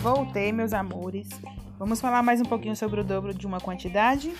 Voltei, meus amores. Vamos falar mais um pouquinho sobre o dobro de uma quantidade?